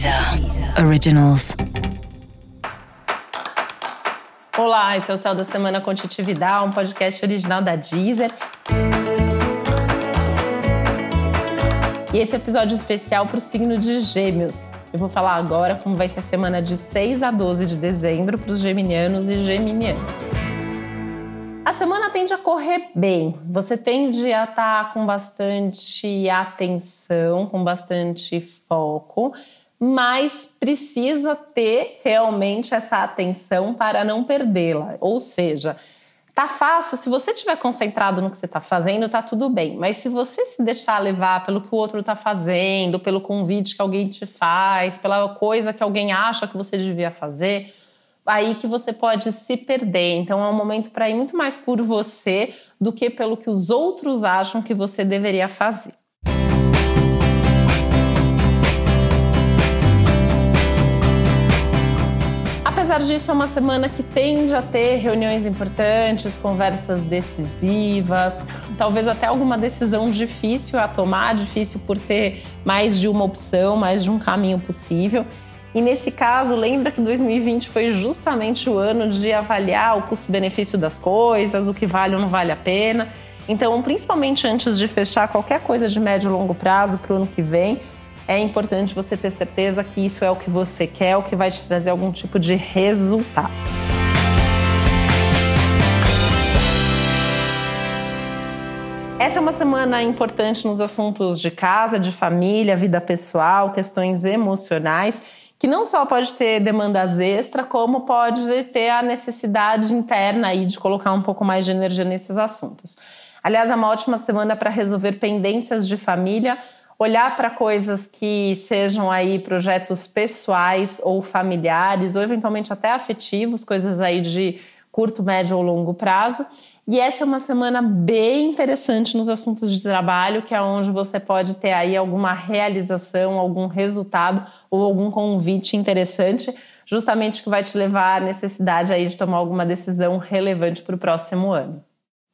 Deezer Originals. Olá, esse é o Céu da Semana com Titi Vidal, um podcast original da Deezer. E esse episódio especial para o signo de Gêmeos. Eu vou falar agora como vai ser a semana de 6 a 12 de dezembro para os geminianos e geminianas. A semana tende a correr bem. Você tende a estar tá com bastante atenção, com bastante foco, mas precisa ter realmente essa atenção para não perdê-la. Ou seja, tá fácil, se você estiver concentrado no que você está fazendo, tá tudo bem. Mas se você se deixar levar pelo que o outro está fazendo, pelo convite que alguém te faz, pela coisa que alguém acha que você devia fazer, aí que você pode se perder. Então é um momento para ir muito mais por você do que pelo que os outros acham que você deveria fazer. Apesar disso, é uma semana que tende a ter reuniões importantes, conversas decisivas, talvez até alguma decisão difícil a tomar, difícil por ter mais de uma opção, mais de um caminho possível. E nesse caso, lembra que 2020 foi justamente o ano de avaliar o custo-benefício das coisas, o que vale ou não vale a pena. Então, principalmente antes de fechar qualquer coisa de médio e longo prazo para o ano que vem, é importante você ter certeza que isso é o que você quer, o que vai te trazer algum tipo de resultado. Essa é uma semana importante nos assuntos de casa, de família, vida pessoal, questões emocionais que não só pode ter demandas extra, como pode ter a necessidade interna aí de colocar um pouco mais de energia nesses assuntos. Aliás, é uma ótima semana para resolver pendências de família, olhar para coisas que sejam aí projetos pessoais ou familiares, ou eventualmente até afetivos, coisas aí de curto, médio ou longo prazo. E essa é uma semana bem interessante nos assuntos de trabalho, que é onde você pode ter aí alguma realização, algum resultado ou algum convite interessante, justamente que vai te levar à necessidade aí de tomar alguma decisão relevante para o próximo ano.